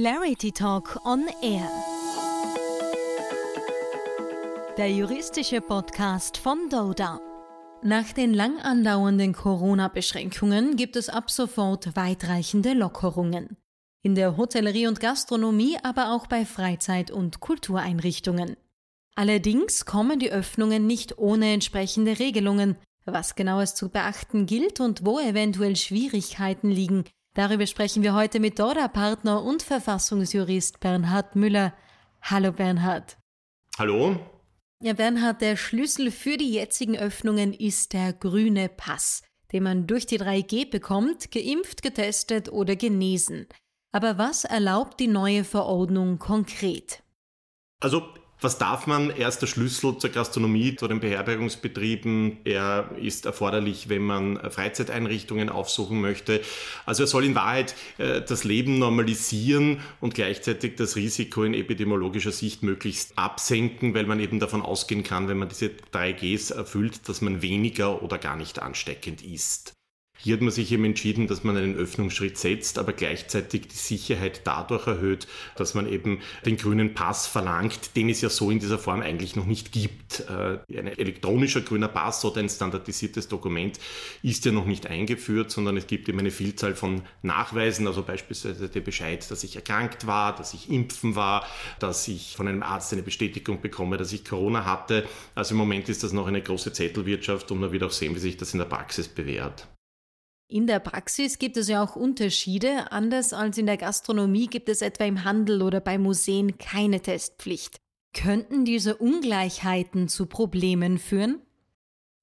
Clarity Talk on Air. Der juristische Podcast von Doda. Nach den lang andauernden Corona-Beschränkungen gibt es ab sofort weitreichende Lockerungen. In der Hotellerie und Gastronomie, aber auch bei Freizeit- und Kultureinrichtungen. Allerdings kommen die Öffnungen nicht ohne entsprechende Regelungen. Was genau es zu beachten gilt und wo eventuell Schwierigkeiten liegen, darüber sprechen wir heute mit Dora-Partner und Verfassungsjurist Bernhard Müller. Hallo Bernhard. Hallo. Ja, Bernhard, der Schlüssel für die jetzigen Öffnungen ist der grüne Pass, den man durch die 3G bekommt, geimpft, getestet oder genesen. Aber was erlaubt die neue Verordnung konkret? Also was darf man? Erster Schlüssel zur Gastronomie, zu den Beherbergungsbetrieben. Er ist erforderlich, wenn man Freizeiteinrichtungen aufsuchen möchte. Also er soll in Wahrheit äh, das Leben normalisieren und gleichzeitig das Risiko in epidemiologischer Sicht möglichst absenken, weil man eben davon ausgehen kann, wenn man diese drei Gs erfüllt, dass man weniger oder gar nicht ansteckend ist. Hier hat man sich eben entschieden, dass man einen Öffnungsschritt setzt, aber gleichzeitig die Sicherheit dadurch erhöht, dass man eben den grünen Pass verlangt, den es ja so in dieser Form eigentlich noch nicht gibt. Äh, ein elektronischer grüner Pass oder ein standardisiertes Dokument ist ja noch nicht eingeführt, sondern es gibt eben eine Vielzahl von Nachweisen, also beispielsweise der Bescheid, dass ich erkrankt war, dass ich impfen war, dass ich von einem Arzt eine Bestätigung bekomme, dass ich Corona hatte. Also im Moment ist das noch eine große Zettelwirtschaft und man wird auch sehen, wie sich das in der Praxis bewährt. In der Praxis gibt es ja auch Unterschiede. Anders als in der Gastronomie gibt es etwa im Handel oder bei Museen keine Testpflicht. Könnten diese Ungleichheiten zu Problemen führen?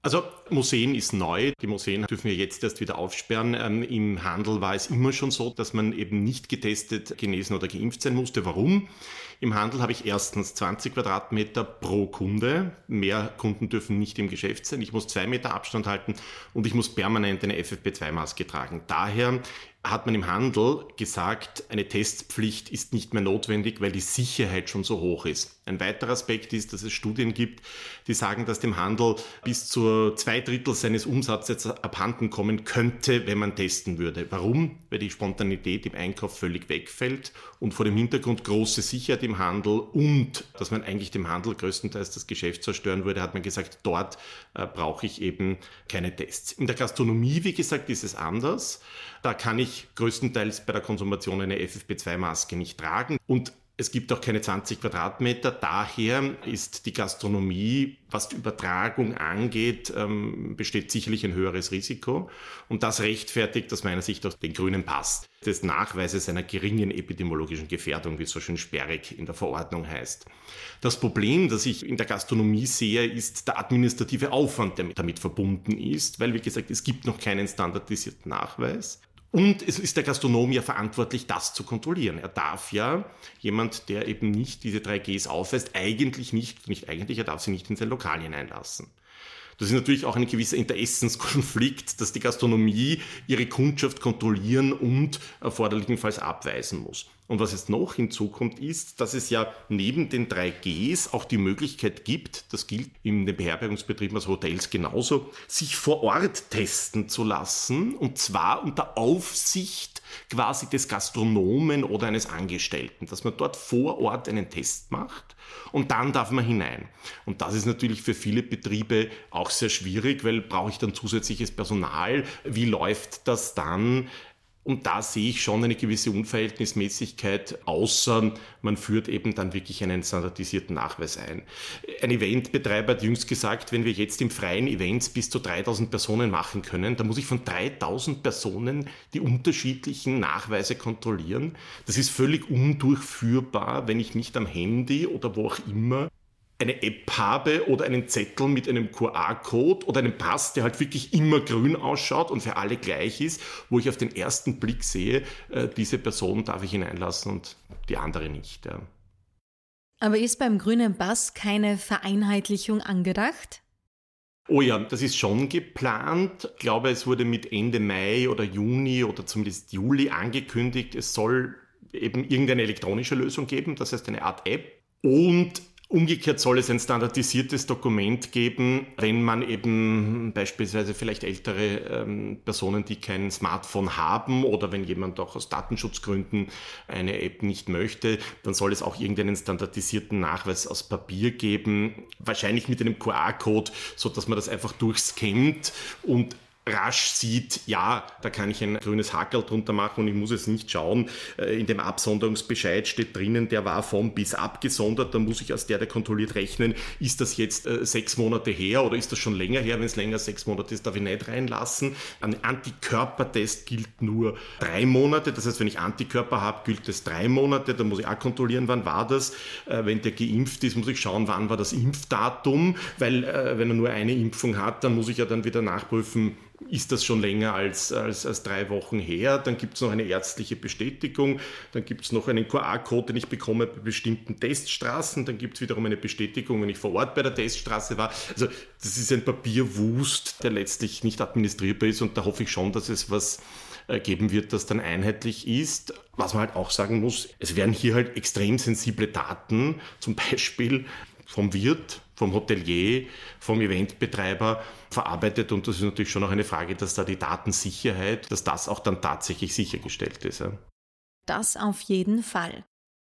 Also Museen ist neu. Die Museen dürfen wir jetzt erst wieder aufsperren. Ähm, Im Handel war es immer schon so, dass man eben nicht getestet, genesen oder geimpft sein musste. Warum? Im Handel habe ich erstens 20 Quadratmeter pro Kunde. Mehr Kunden dürfen nicht im Geschäft sein. Ich muss zwei Meter Abstand halten und ich muss permanent eine FFP2-Maske tragen. Daher hat man im Handel gesagt, eine Testpflicht ist nicht mehr notwendig, weil die Sicherheit schon so hoch ist. Ein weiterer Aspekt ist, dass es Studien gibt, die sagen, dass dem Handel bis zu zwei Drittel seines Umsatzes abhanden kommen könnte, wenn man testen würde. Warum? Weil die Spontanität im Einkauf völlig wegfällt und vor dem Hintergrund große Sicherheit im Handel und dass man eigentlich dem Handel größtenteils das Geschäft zerstören würde, hat man gesagt, dort äh, brauche ich eben keine Tests. In der Gastronomie, wie gesagt, ist es anders. Da kann ich größtenteils bei der Konsumation eine FFP2-Maske nicht tragen und es gibt auch keine 20 Quadratmeter. Daher ist die Gastronomie, was die Übertragung angeht, ähm, besteht sicherlich ein höheres Risiko. Und das rechtfertigt aus meiner Sicht auch den grünen Pass des Nachweises einer geringen epidemiologischen Gefährdung, wie es so schön sperrig in der Verordnung heißt. Das Problem, das ich in der Gastronomie sehe, ist der administrative Aufwand, der damit verbunden ist, weil, wie gesagt, es gibt noch keinen standardisierten Nachweis. Und es ist der Gastronom ja verantwortlich, das zu kontrollieren. Er darf ja, jemand, der eben nicht diese drei Gs aufweist, eigentlich nicht, nicht eigentlich, er darf sie nicht in sein Lokal hineinlassen. Das ist natürlich auch ein gewisser Interessenskonflikt, dass die Gastronomie ihre Kundschaft kontrollieren und erforderlichenfalls abweisen muss. Und was jetzt noch hinzukommt, ist, dass es ja neben den drei Gs auch die Möglichkeit gibt, das gilt in den Beherbergungsbetrieben, also Hotels genauso, sich vor Ort testen zu lassen und zwar unter Aufsicht quasi des Gastronomen oder eines Angestellten, dass man dort vor Ort einen Test macht und dann darf man hinein. Und das ist natürlich für viele Betriebe auch sehr schwierig, weil brauche ich dann zusätzliches Personal? Wie läuft das dann? Und da sehe ich schon eine gewisse Unverhältnismäßigkeit, außer man führt eben dann wirklich einen standardisierten Nachweis ein. Ein Eventbetreiber hat jüngst gesagt, wenn wir jetzt im freien Events bis zu 3000 Personen machen können, dann muss ich von 3000 Personen die unterschiedlichen Nachweise kontrollieren. Das ist völlig undurchführbar, wenn ich nicht am Handy oder wo auch immer eine App habe oder einen Zettel mit einem QR-Code oder einem Pass, der halt wirklich immer grün ausschaut und für alle gleich ist, wo ich auf den ersten Blick sehe, äh, diese Person darf ich hineinlassen und die andere nicht. Ja. Aber ist beim grünen Pass keine Vereinheitlichung angedacht? Oh ja, das ist schon geplant. Ich glaube, es wurde mit Ende Mai oder Juni oder zumindest Juli angekündigt, es soll eben irgendeine elektronische Lösung geben, das heißt eine Art App. Und Umgekehrt soll es ein standardisiertes Dokument geben, wenn man eben beispielsweise vielleicht ältere ähm, Personen, die kein Smartphone haben oder wenn jemand auch aus Datenschutzgründen eine App nicht möchte, dann soll es auch irgendeinen standardisierten Nachweis aus Papier geben, wahrscheinlich mit einem QR-Code, so dass man das einfach durchscannt und rasch sieht, ja, da kann ich ein grünes Hackerl drunter machen und ich muss es nicht schauen. Äh, in dem Absonderungsbescheid steht drinnen, der war vom bis abgesondert, da muss ich als der, der kontrolliert rechnen, ist das jetzt äh, sechs Monate her oder ist das schon länger her? Wenn es länger als sechs Monate ist, darf ich nicht reinlassen. Ein Antikörpertest gilt nur drei Monate, das heißt, wenn ich Antikörper habe, gilt es drei Monate, dann muss ich auch kontrollieren, wann war das. Äh, wenn der geimpft ist, muss ich schauen, wann war das Impfdatum, weil wenn er nur eine Impfung hat, dann muss ich ja dann wieder nachprüfen, ist das schon länger als, als, als drei Wochen her. Dann gibt es noch eine ärztliche Bestätigung. Dann gibt es noch einen QR-Code, den ich bekomme bei bestimmten Teststraßen. Dann gibt es wiederum eine Bestätigung, wenn ich vor Ort bei der Teststraße war. Also das ist ein Papierwust, der letztlich nicht administrierbar ist. Und da hoffe ich schon, dass es was äh, geben wird, das dann einheitlich ist. Was man halt auch sagen muss, es werden hier halt extrem sensible Daten, zum Beispiel vom Wirt, vom Hotelier, vom Eventbetreiber verarbeitet. Und das ist natürlich schon auch eine Frage, dass da die Datensicherheit, dass das auch dann tatsächlich sichergestellt ist. Das auf jeden Fall.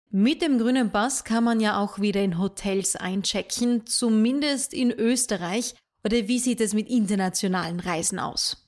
Mit dem grünen Pass kann man ja auch wieder in Hotels einchecken, zumindest in Österreich. Oder wie sieht es mit internationalen Reisen aus?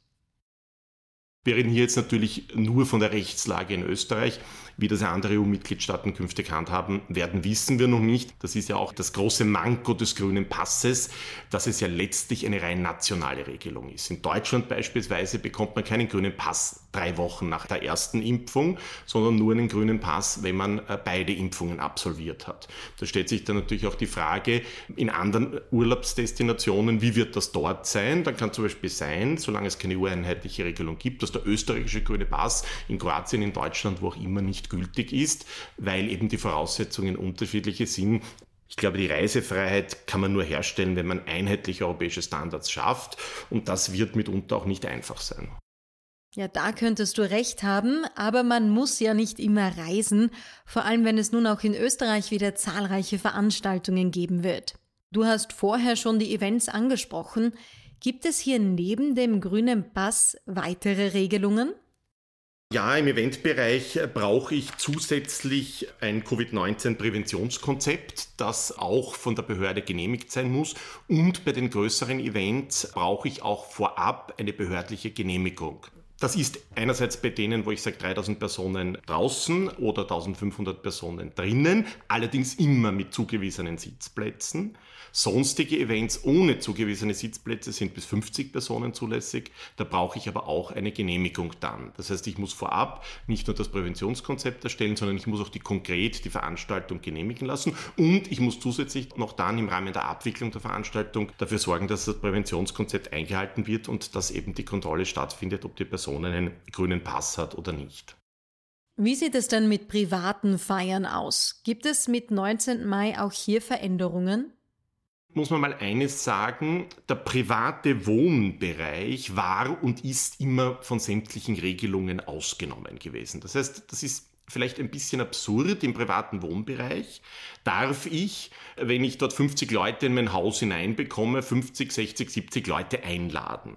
Wir reden hier jetzt natürlich nur von der Rechtslage in Österreich. Wie das andere EU-Mitgliedstaaten künftig handhaben werden, wissen wir noch nicht. Das ist ja auch das große Manko des grünen Passes, dass es ja letztlich eine rein nationale Regelung ist. In Deutschland beispielsweise bekommt man keinen grünen Pass drei Wochen nach der ersten Impfung, sondern nur einen grünen Pass, wenn man äh, beide Impfungen absolviert hat. Da stellt sich dann natürlich auch die Frage, in anderen Urlaubsdestinationen, wie wird das dort sein? Dann kann zum Beispiel sein, solange es keine ureinheitliche Regelung gibt, dass der österreichische grüne Pass in Kroatien, in Deutschland, wo auch immer nicht nicht gültig ist, weil eben die Voraussetzungen unterschiedliche sind. Ich glaube, die Reisefreiheit kann man nur herstellen, wenn man einheitliche europäische Standards schafft. Und das wird mitunter auch nicht einfach sein. Ja, da könntest du recht haben, aber man muss ja nicht immer reisen, vor allem wenn es nun auch in Österreich wieder zahlreiche Veranstaltungen geben wird. Du hast vorher schon die Events angesprochen. Gibt es hier neben dem grünen Pass weitere Regelungen? Ja, im Eventbereich brauche ich zusätzlich ein Covid-19-Präventionskonzept, das auch von der Behörde genehmigt sein muss. Und bei den größeren Events brauche ich auch vorab eine behördliche Genehmigung. Das ist einerseits bei denen, wo ich sage 3000 Personen draußen oder 1500 Personen drinnen, allerdings immer mit zugewiesenen Sitzplätzen. Sonstige Events ohne zugewiesene Sitzplätze sind bis 50 Personen zulässig. Da brauche ich aber auch eine Genehmigung dann. Das heißt, ich muss vorab nicht nur das Präventionskonzept erstellen, sondern ich muss auch die konkret die Veranstaltung genehmigen lassen und ich muss zusätzlich noch dann im Rahmen der Abwicklung der Veranstaltung dafür sorgen, dass das Präventionskonzept eingehalten wird und dass eben die Kontrolle stattfindet, ob die Person einen grünen Pass hat oder nicht. Wie sieht es denn mit privaten Feiern aus? Gibt es mit 19. Mai auch hier Veränderungen? muss man mal eines sagen, der private Wohnbereich war und ist immer von sämtlichen Regelungen ausgenommen gewesen. Das heißt, das ist vielleicht ein bisschen absurd im privaten Wohnbereich. Darf ich, wenn ich dort 50 Leute in mein Haus hineinbekomme, 50, 60, 70 Leute einladen?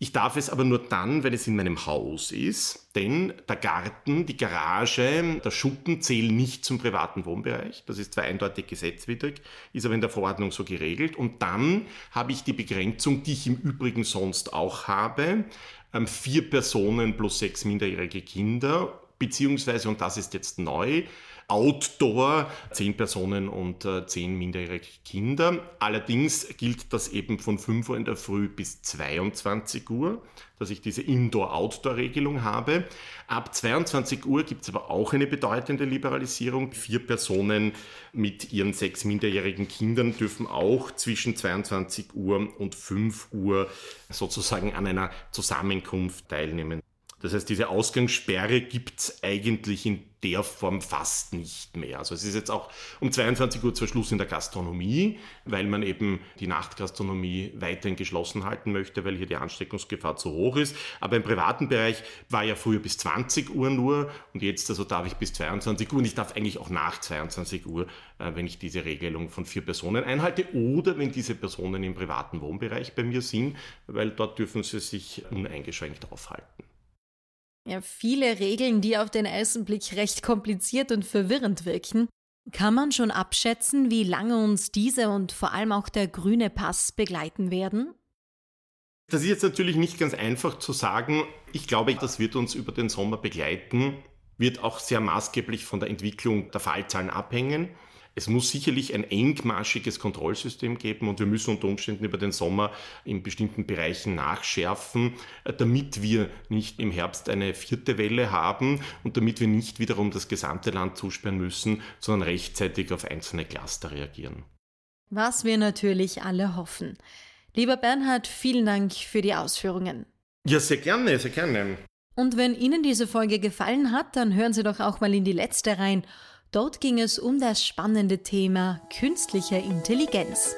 Ich darf es aber nur dann, wenn es in meinem Haus ist, denn der Garten, die Garage, der Schuppen zählen nicht zum privaten Wohnbereich. Das ist zwar eindeutig gesetzwidrig, ist aber in der Verordnung so geregelt. Und dann habe ich die Begrenzung, die ich im Übrigen sonst auch habe, ähm, vier Personen plus sechs minderjährige Kinder, beziehungsweise, und das ist jetzt neu, Outdoor, zehn Personen und äh, zehn minderjährige Kinder. Allerdings gilt das eben von 5 Uhr in der Früh bis 22 Uhr, dass ich diese Indoor-Outdoor-Regelung habe. Ab 22 Uhr gibt es aber auch eine bedeutende Liberalisierung. Vier Personen mit ihren sechs minderjährigen Kindern dürfen auch zwischen 22 Uhr und 5 Uhr sozusagen an einer Zusammenkunft teilnehmen. Das heißt, diese Ausgangssperre gibt es eigentlich in der Form fast nicht mehr. Also es ist jetzt auch um 22 Uhr zwar Schluss in der Gastronomie, weil man eben die Nachtgastronomie weiterhin geschlossen halten möchte, weil hier die Ansteckungsgefahr zu hoch ist. Aber im privaten Bereich war ja früher bis 20 Uhr nur und jetzt also darf ich bis 22 Uhr und ich darf eigentlich auch nach 22 Uhr, äh, wenn ich diese Regelung von vier Personen einhalte oder wenn diese Personen im privaten Wohnbereich bei mir sind, weil dort dürfen sie sich uneingeschränkt aufhalten. Ja, viele Regeln, die auf den ersten Blick recht kompliziert und verwirrend wirken. Kann man schon abschätzen, wie lange uns diese und vor allem auch der grüne Pass begleiten werden? Das ist jetzt natürlich nicht ganz einfach zu sagen. Ich glaube, das wird uns über den Sommer begleiten, wird auch sehr maßgeblich von der Entwicklung der Fallzahlen abhängen. Es muss sicherlich ein engmaschiges Kontrollsystem geben und wir müssen unter Umständen über den Sommer in bestimmten Bereichen nachschärfen, äh, damit wir nicht im Herbst eine vierte Welle haben und damit wir nicht wiederum das gesamte Land zusperren müssen, sondern rechtzeitig auf einzelne Cluster reagieren. Was wir natürlich alle hoffen. Lieber Bernhard, vielen Dank für die Ausführungen. Ja, sehr gerne, sehr gerne. Und wenn Ihnen diese Folge gefallen hat, dann hören Sie doch auch mal in die letzte rein. Dort ging es um das spannende Thema künstliche Intelligenz.